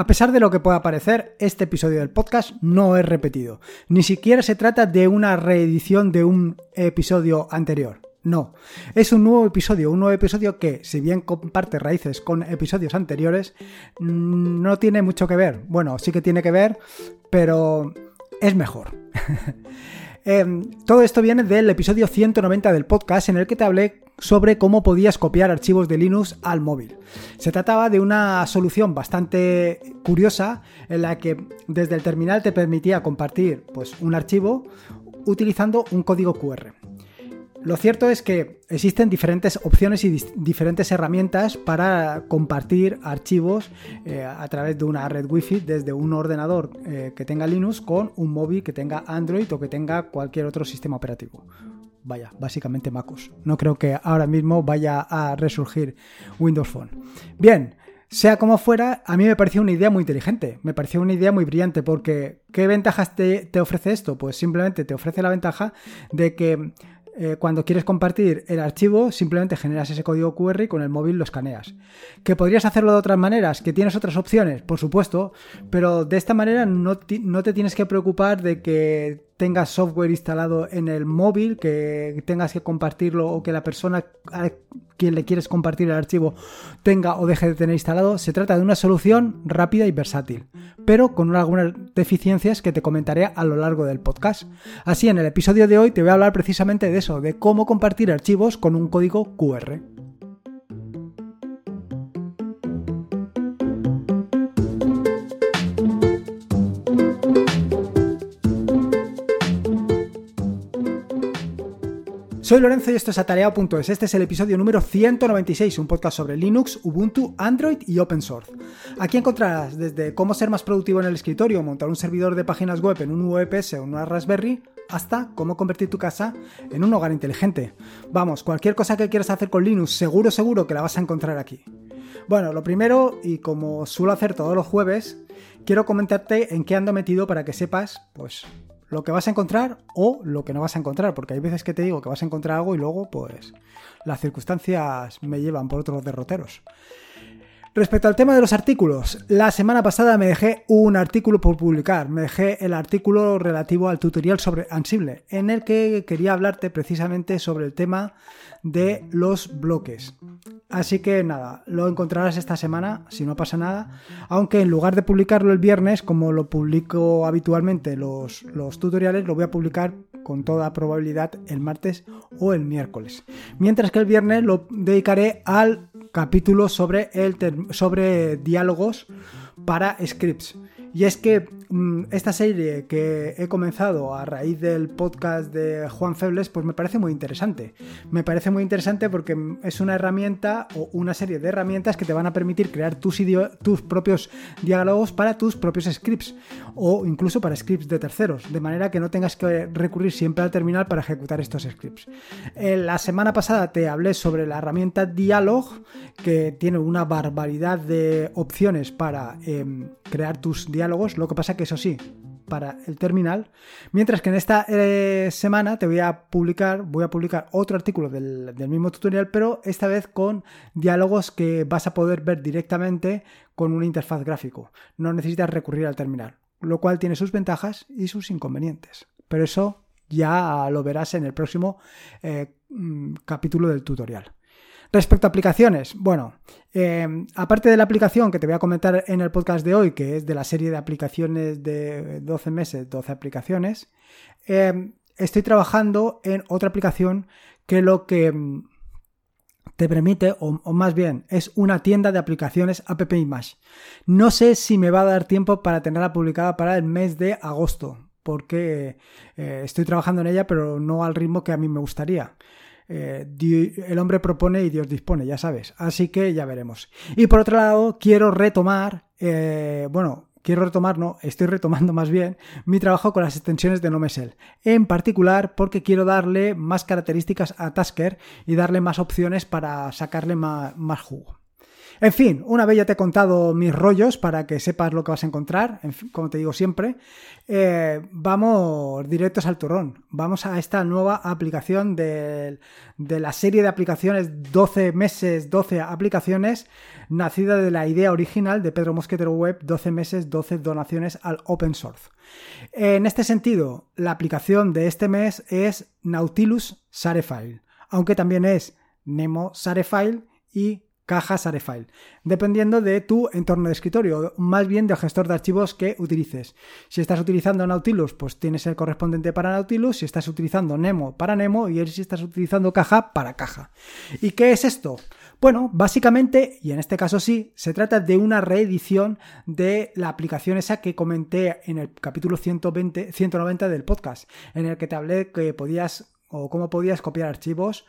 A pesar de lo que pueda parecer, este episodio del podcast no es repetido. Ni siquiera se trata de una reedición de un episodio anterior. No, es un nuevo episodio, un nuevo episodio que, si bien comparte raíces con episodios anteriores, mm, no tiene mucho que ver. Bueno, sí que tiene que ver, pero es mejor. Em, todo esto viene del episodio 190 del podcast en el que te hablé sobre cómo podías copiar archivos de Linux al móvil. Se trataba de una solución bastante curiosa en la que desde el terminal te permitía compartir pues, un archivo utilizando un código QR. Lo cierto es que existen diferentes opciones y diferentes herramientas para compartir archivos eh, a través de una red Wi-Fi desde un ordenador eh, que tenga Linux con un móvil que tenga Android o que tenga cualquier otro sistema operativo. Vaya, básicamente MacOS. No creo que ahora mismo vaya a resurgir Windows Phone. Bien, sea como fuera, a mí me pareció una idea muy inteligente, me pareció una idea muy brillante porque ¿qué ventajas te, te ofrece esto? Pues simplemente te ofrece la ventaja de que eh, cuando quieres compartir el archivo, simplemente generas ese código QR y con el móvil lo escaneas. ¿Que podrías hacerlo de otras maneras? ¿Que tienes otras opciones? Por supuesto, pero de esta manera no, no te tienes que preocupar de que tengas software instalado en el móvil, que tengas que compartirlo o que la persona a quien le quieres compartir el archivo tenga o deje de tener instalado. Se trata de una solución rápida y versátil, pero con algunas deficiencias que te comentaré a lo largo del podcast. Así, en el episodio de hoy te voy a hablar precisamente de eso, de cómo compartir archivos con un código QR. Soy Lorenzo y esto es atareado.es. Este es el episodio número 196, un podcast sobre Linux, Ubuntu, Android y Open Source. Aquí encontrarás desde cómo ser más productivo en el escritorio, montar un servidor de páginas web en un VPS o una Raspberry, hasta cómo convertir tu casa en un hogar inteligente. Vamos, cualquier cosa que quieras hacer con Linux, seguro, seguro que la vas a encontrar aquí. Bueno, lo primero, y como suelo hacer todos los jueves, quiero comentarte en qué ando metido para que sepas, pues, lo que vas a encontrar o lo que no vas a encontrar, porque hay veces que te digo que vas a encontrar algo y luego pues las circunstancias me llevan por otros derroteros. Respecto al tema de los artículos, la semana pasada me dejé un artículo por publicar, me dejé el artículo relativo al tutorial sobre Ansible, en el que quería hablarte precisamente sobre el tema de los bloques. Así que nada, lo encontrarás esta semana, si no pasa nada, aunque en lugar de publicarlo el viernes, como lo publico habitualmente los, los tutoriales, lo voy a publicar con toda probabilidad el martes o el miércoles. Mientras que el viernes lo dedicaré al capítulo sobre, el sobre diálogos para scripts. Y es que mm, esta serie que he comenzado a raíz del podcast de Juan Febles, pues me parece muy interesante. Me parece muy interesante porque es una herramienta o una serie de herramientas que te van a permitir crear tus, tus propios diálogos para tus propios scripts o incluso para scripts de terceros, de manera que no tengas que recurrir siempre al terminal para ejecutar estos scripts. Eh, la semana pasada te hablé sobre la herramienta Dialog, que tiene una barbaridad de opciones para em, crear tus diálogos lo que pasa que eso sí, para el terminal. Mientras que en esta eh, semana te voy a publicar, voy a publicar otro artículo del, mismo tutorial, pero esta vez con diálogos que vas a poder ver directamente con una interfaz gráfico. No necesitas recurrir al terminal, lo cual tiene sus ventajas y sus inconvenientes. Pero eso ya lo verás en el próximo eh, mm, capítulo del tutorial. Respecto a aplicaciones, bueno, eh, aparte de la aplicación que te voy a comentar en el podcast de hoy, que es de la serie de aplicaciones de 12 meses, 12 aplicaciones, eh, estoy trabajando en otra aplicación que lo que mm, te permite, o, más bien, es una tienda de aplicaciones App Image. No sé si me va a dar tiempo para tenerla publicada para el mes de agosto, porque eh, estoy trabajando en ella, pero no al ritmo que a mí me gustaría. Eh, el hombre propone y Dios dispone, ya sabes. Así que ya veremos. Y por otro lado, quiero retomar, eh, bueno, quiero retomar, no, estoy retomando más bien mi trabajo con las extensiones de NoMesel. En particular porque quiero darle más características a Tasker y darle más opciones para sacarle más jugo. En fin, una vez ya te he contado mis rollos para que sepas lo que vas a encontrar, como te digo siempre, eh, vamos directos al turrón. Vamos a esta nueva aplicación de, la serie de aplicaciones 12 meses, 12 aplicaciones, nacida de la idea original de Pedro Mosquetero Web, 12 meses, 12 donaciones al open source. En este sentido, la aplicación de este mes es Nautilus Sarefile, aunque también es Nemo Sarefile y caja Sarefile, dependiendo de tu entorno de escritorio, más bien del gestor de archivos que utilices. Si estás utilizando Nautilus, pues tienes el correspondiente para Nautilus, si estás utilizando Nemo para Nemo y si estás utilizando caja para caja. ¿Y qué es esto? Bueno, básicamente, y en este caso sí, se trata de una reedición de la aplicación esa que comenté en el capítulo 120, 190 del podcast, en el que te hablé que podías o cómo podías copiar archivos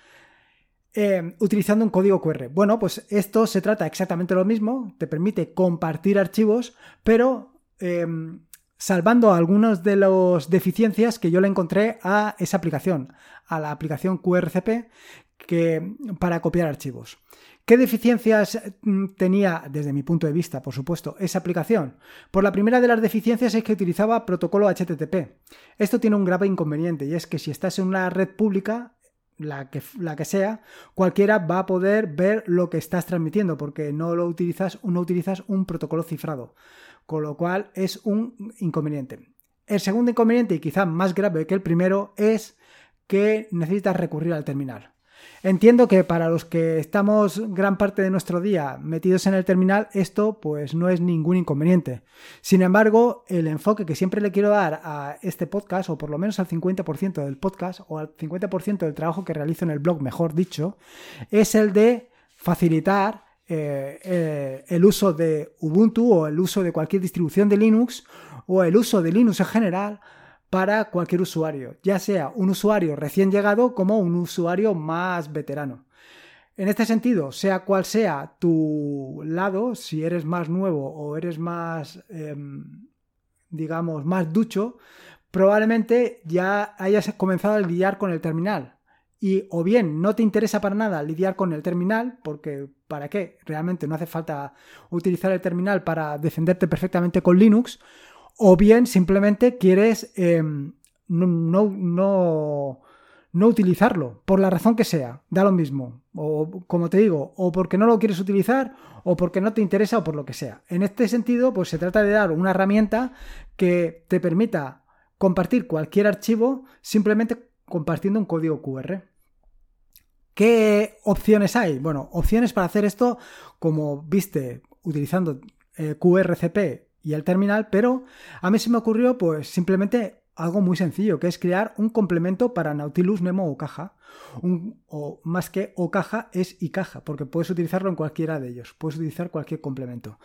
Em, utilizando un código QR. Bueno, pues esto se trata exactamente lo mismo, te permite compartir archivos, pero em, salvando algunas de las deficiencias que yo le encontré a esa aplicación, a la aplicación QRCP que, para copiar archivos. ¿Qué deficiencias mm, tenía, desde mi punto de vista, por supuesto, esa aplicación? Por la primera de las deficiencias es que utilizaba protocolo HTTP. Esto tiene un grave inconveniente y es que si estás en una red pública, la que, la que sea, cualquiera va a poder ver lo que estás transmitiendo porque no lo utilizas, no utilizas un protocolo cifrado, con lo cual es un inconveniente. El segundo inconveniente, y quizá más grave que el primero, es que necesitas recurrir al terminal. Entiendo que para los que estamos gran parte de nuestro día metidos en el terminal, esto pues no es ningún inconveniente. Sin embargo, el enfoque que siempre le quiero dar a este podcast, o por lo menos al 50% del podcast, o al 50% del trabajo que realizo en el blog, mejor dicho, es el de facilitar eh, eh, el uso de Ubuntu o el uso de cualquier distribución de Linux o el uso de Linux en general para cualquier usuario, ya sea un usuario recién llegado como un usuario más veterano. En este sentido, sea cual sea tu lado, si eres más nuevo o eres más, em, digamos, más ducho, probablemente ya hayas comenzado a lidiar con el terminal. Y o bien no te interesa para nada lidiar con el terminal, porque ¿para qué? Realmente no hace falta utilizar el terminal para defenderte perfectamente con Linux, o bien simplemente quieres em, no, no, no, utilizarlo, por la razón que sea, da lo mismo. O como te digo, o porque no lo quieres utilizar, o porque no te interesa, o por lo que sea. En este sentido, pues se trata de dar una herramienta que te permita compartir cualquier archivo simplemente compartiendo un código QR. ¿Qué opciones hay? Bueno, opciones para hacer esto, como viste, utilizando eh, QRCP y el terminal, pero a mí se me ocurrió pues simplemente algo muy sencillo, que es crear un complemento para Nautilus Nemo o caja. o más que o caja es y caja, porque puedes utilizarlo en cualquiera de ellos, puedes utilizar cualquier complemento.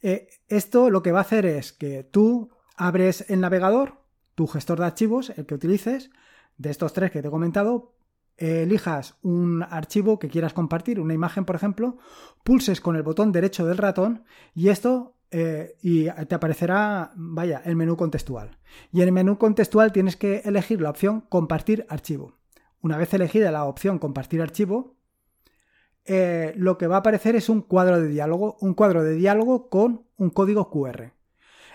Eh, esto lo que va a hacer es que tú abres el navegador, tu gestor de archivos, el que utilices, de estos tres que te he comentado, elijas un archivo que quieras compartir, una imagen por ejemplo, pulses con el botón derecho del ratón y esto eh, y te aparecerá, vaya, el menú contextual. Y en el menú contextual tienes que elegir la opción compartir archivo. Una vez elegida la opción compartir archivo, eh, lo que va a aparecer es un cuadro de diálogo, un cuadro de diálogo con un código QR.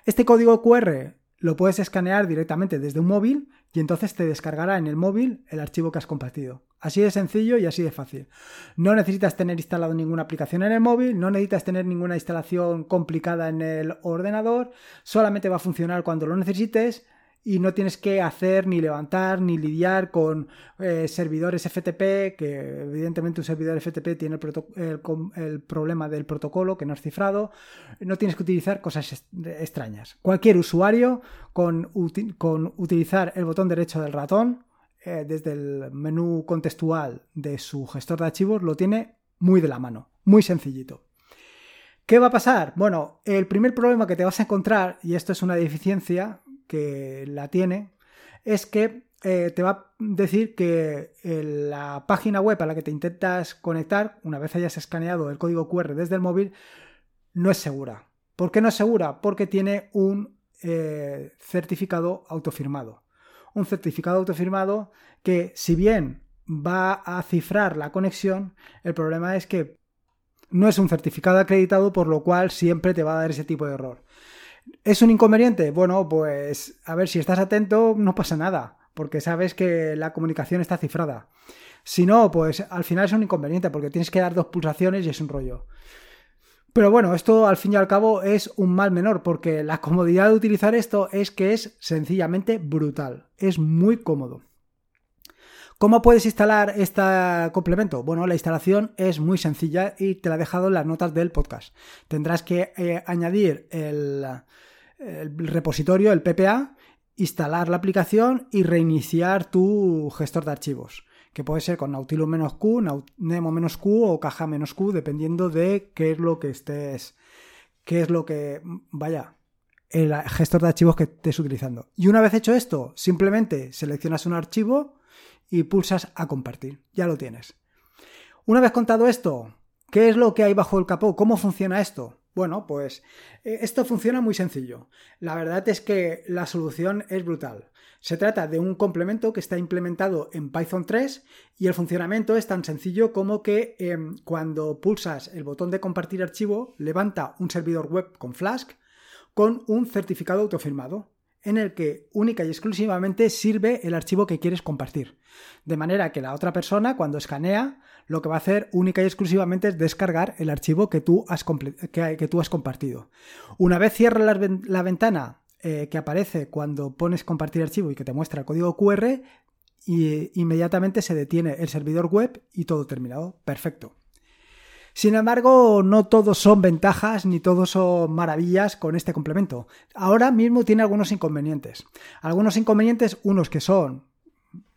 Este código QR lo puedes escanear directamente desde un móvil y entonces te descargará en el móvil el archivo que has compartido. Así de sencillo y así de fácil. No necesitas tener instalado ninguna aplicación en el móvil, no necesitas tener ninguna instalación complicada en el ordenador, solamente va a funcionar cuando lo necesites y no tienes que hacer ni levantar ni lidiar con eh, servidores FTP, que evidentemente un servidor FTP tiene el, problema del protocolo que no es cifrado, no tienes que utilizar cosas extrañas. Cualquier usuario con, con utilizar el botón derecho del ratón eh, desde el menú contextual de su gestor de archivos lo tiene muy de la mano, muy sencillito. ¿Qué va a pasar? Bueno, el primer problema que te vas a encontrar, y esto es una deficiencia, que la tiene, es que eh, te va a decir que la página web a la que te intentas conectar, una vez hayas escaneado el código QR desde el móvil, no es segura. ¿Por qué no es segura? Porque tiene un eh, certificado autofirmado. Un certificado autofirmado que, si bien va a cifrar la conexión, el problema es que no es un certificado acreditado, por lo cual siempre te va a dar ese tipo de error. ¿Es un inconveniente? Bueno, pues a ver, si estás atento no pasa nada, porque sabes que la comunicación está cifrada. Si no, pues al final es un inconveniente, porque tienes que dar dos pulsaciones y es un rollo. Pero bueno, esto al fin y al cabo es un mal menor, porque la comodidad de utilizar esto es que es sencillamente brutal. Es muy cómodo. ¿Cómo puedes instalar este complemento? Bueno, la instalación es muy sencilla y te la he dejado en las notas del podcast. Tendrás que eh, añadir el, el repositorio, el PPA, instalar la aplicación y reiniciar tu gestor de archivos que puede ser con Nautilus Q, Nemo Q o Caja Q, dependiendo de qué es lo que estés, qué es lo que, vaya, el gestor de archivos que estés utilizando. Y una vez hecho esto, simplemente seleccionas un archivo y pulsas a compartir. Ya lo tienes. Una vez contado esto, ¿qué es lo que hay bajo el capó? ¿Cómo funciona esto? Bueno, pues eh, esto funciona muy sencillo. La verdad es que la solución es brutal. Se trata de un complemento que está implementado en Python 3 y el funcionamiento es tan sencillo como que em, cuando pulsas el botón de compartir archivo levanta un servidor web con Flask con un certificado autofirmado en el que única y exclusivamente sirve el archivo que quieres compartir. De manera que la otra persona cuando escanea lo que va a hacer única y exclusivamente es descargar el archivo que tú has, compartido. Una vez cierra la ventana eh, que aparece cuando pones compartir archivo y que te muestra el código QR y inmediatamente se detiene el servidor web y todo terminado. Perfecto. Sin embargo, no todos son ventajas ni todos son maravillas con este complemento. Ahora mismo tiene algunos inconvenientes. Algunos inconvenientes, unos que son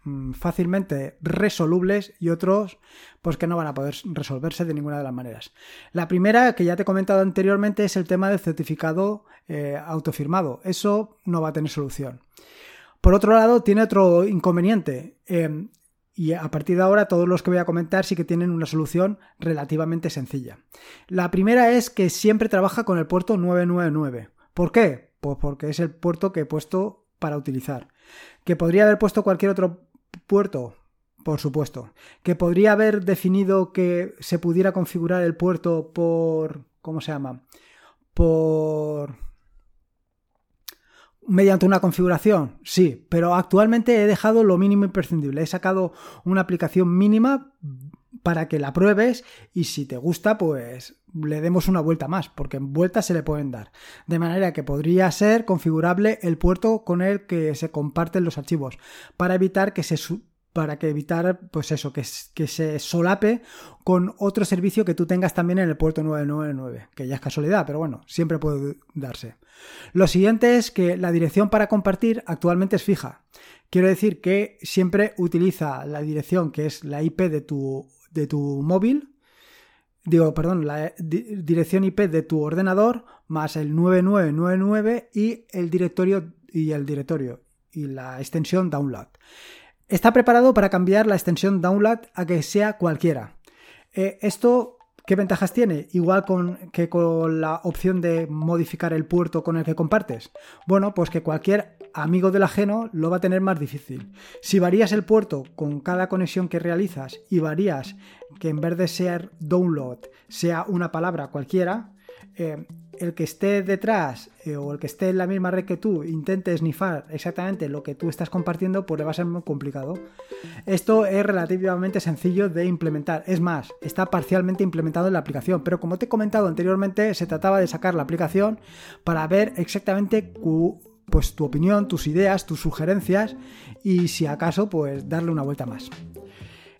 mm, fácilmente resolubles y otros pues que no van a poder resolverse de ninguna de las maneras. La primera, que ya te he comentado anteriormente, es el tema del certificado eh, autofirmado. Eso no va a tener solución. Por otro lado, tiene otro inconveniente. Eh, y a partir de ahora todos los que voy a comentar sí que tienen una solución relativamente sencilla. La primera es que siempre trabaja con el puerto 999. ¿Por qué? Pues porque es el puerto que he puesto para utilizar. ¿Que podría haber puesto cualquier otro puerto? Por supuesto. ¿Que podría haber definido que se pudiera configurar el puerto por... ¿Cómo se llama? Por... Mediante una configuración, sí, pero actualmente he dejado lo mínimo imprescindible. He sacado una aplicación mínima para que la pruebes y si te gusta, pues le demos una vuelta más, porque en vueltas se le pueden dar. De manera que podría ser configurable el puerto con el que se comparten los archivos, para evitar que se para que evitar, pues eso, que, se solape con otro servicio que tú tengas también en el puerto 999, que ya es casualidad, pero bueno, siempre puede darse. Lo siguiente es que la dirección para compartir actualmente es fija. Quiero decir que siempre utiliza la dirección que es la IP de tu, de tu móvil, digo, perdón, la dirección IP de tu ordenador más el 9999 y el directorio y el directorio y la extensión download. Está preparado para cambiar la extensión download a que sea cualquiera. Eh, esto, ¿qué ventajas tiene? Igual que con la opción de modificar el puerto con el que compartes. Bueno, pues que cualquier amigo del ajeno lo va a tener más difícil. Si varías el puerto con cada conexión que realizas y varías que en vez de ser download sea una palabra cualquiera, eh, el que esté detrás eh, o el que esté en la misma red que tú intente snifar exactamente lo que tú estás compartiendo, pues le va a ser muy complicado. Esto es relativamente sencillo de implementar. Es más, está parcialmente implementado en la aplicación, pero como te he comentado anteriormente, se trataba de sacar la aplicación para ver exactamente pues, tu opinión, tus ideas, tus sugerencias y si acaso, pues darle una vuelta más.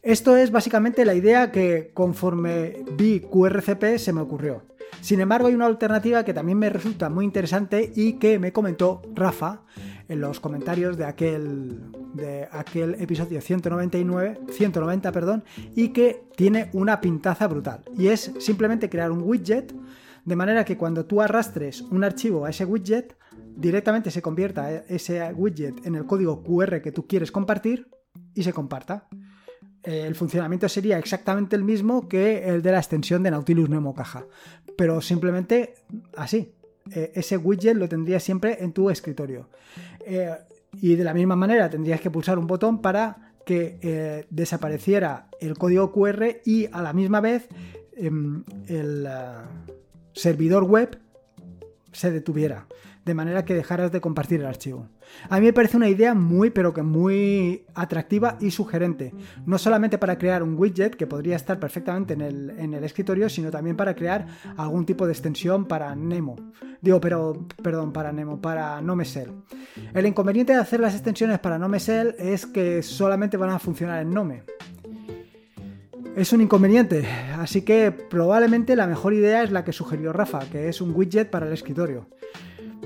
Esto es básicamente la idea que conforme vi QRCP se me ocurrió. Sin embargo, hay una alternativa que también me resulta muy interesante y que me comentó Rafa en los comentarios de aquel, de aquel episodio 199, 190 perdón, y que tiene una pintaza brutal. Y es simplemente crear un widget de manera que cuando tú arrastres un archivo a ese widget, directamente se convierta ese widget en el código QR que tú quieres compartir y se comparta. Eh, el funcionamiento sería exactamente el mismo que el de la extensión de Nautilus Nemo Caja, pero simplemente así. Eh, ese widget lo tendrías siempre en tu escritorio. Eh, y de la misma manera tendrías que pulsar un botón para que desapareciera el código QR y a la misma vez em, el eh, servidor web se detuviera, de manera que dejaras de compartir el archivo. A mí me parece una idea muy, pero que muy atractiva y sugerente, no solamente para crear un widget que podría estar perfectamente en el, escritorio, sino también para crear algún tipo de extensión para Nemo. Digo, pero, perdón, para Nemo, para NoMesel. El inconveniente de hacer las extensiones para NoMesel es que solamente van a funcionar en Nome es un inconveniente, así que probablemente la mejor idea es la que sugirió Rafa, que es un widget para el escritorio.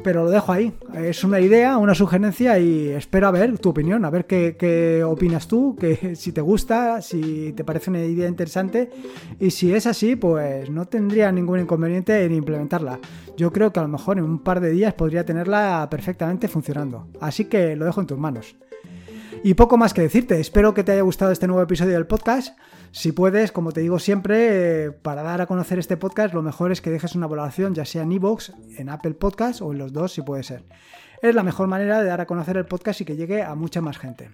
Pero lo dejo ahí, es una idea, una sugerencia y espero a ver tu opinión, a ver qué, opinas tú, que si te gusta, si te parece una idea interesante y si es así, pues no tendría ningún inconveniente en implementarla. Yo creo que a lo mejor en un par de días podría tenerla perfectamente funcionando, así que lo dejo en tus manos. Y poco más que decirte, espero que te haya gustado este nuevo episodio del podcast. Si puedes, como te digo siempre, eh, para dar a conocer este podcast, lo mejor es que dejes una valoración, ya sea en iVoox, en Apple Podcast o en los dos, si puede ser. Es la mejor manera de dar a conocer el podcast y que llegue a mucha más gente.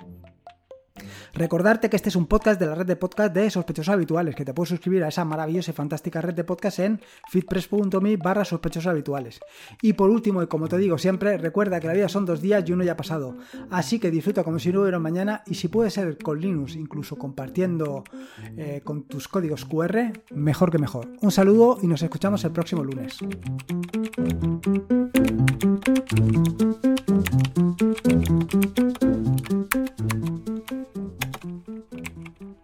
Recordarte que este es un podcast de la red de podcast de sospechosos habituales, que te puedes suscribir a esa maravillosa y fantástica red de podcast en fitpress.me barra sospechosos habituales. Y por último, y como te digo siempre, recuerda que la vida son dos días y uno ya ha pasado. Así que disfruta como si no hubiera mañana y si puede ser con Linux, incluso compartiendo eh, con tus códigos QR, mejor que mejor. Un saludo y nos escuchamos el próximo lunes.